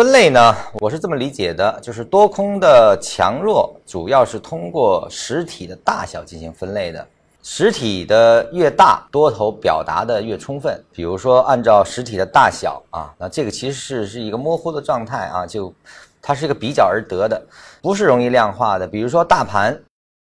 分类呢，我是这么理解的，就是多空的强弱主要是通过实体的大小进行分类的。实体的越大，多头表达的越充分。比如说，按照实体的大小啊，那这个其实是是一个模糊的状态啊，就它是一个比较而得的，不是容易量化的。比如说大盘，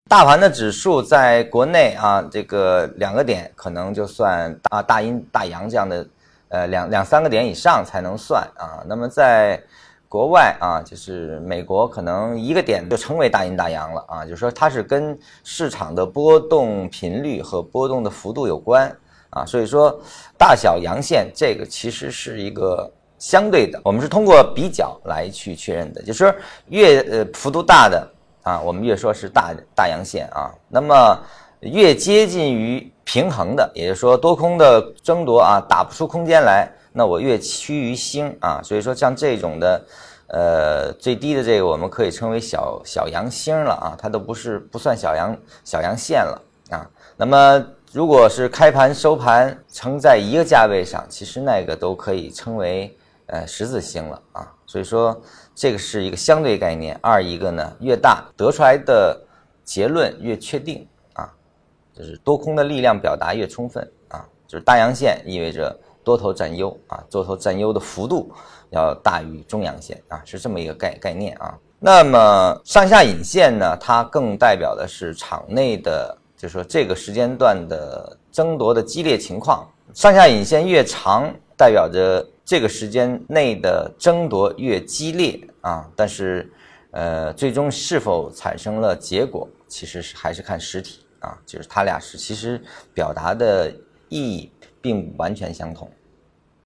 大盘的指数在国内啊，这个两个点可能就算大大阴大阳这样的。呃，两两三个点以上才能算啊。那么在国外啊，就是美国，可能一个点就称为大阴大阳了啊。就是说它是跟市场的波动频率和波动的幅度有关啊。所以说大小阳线这个其实是一个相对的，我们是通过比较来去确认的。就是说越呃幅度大的啊，我们越说是大大阳线啊。那么越接近于平衡的，也就是说多空的争夺啊，打不出空间来，那我越趋于星啊，所以说像这种的，呃，最低的这个我们可以称为小小阳星了啊，它都不是不算小阳小阳线了啊。那么如果是开盘收盘呈在一个价位上，其实那个都可以称为呃十字星了啊。所以说这个是一个相对概念。二一个呢，越大得出来的结论越确定。就是多空的力量表达越充分啊，就是大阳线意味着多头占优啊，多头占优的幅度要大于中阳线啊，是这么一个概概念啊。那么上下影线呢，它更代表的是场内的，就是说这个时间段的争夺的激烈情况。上下影线越长，代表着这个时间内的争夺越激烈啊。但是，呃，最终是否产生了结果，其实是还是看实体。啊，就是他俩是其实表达的意义并不完全相同。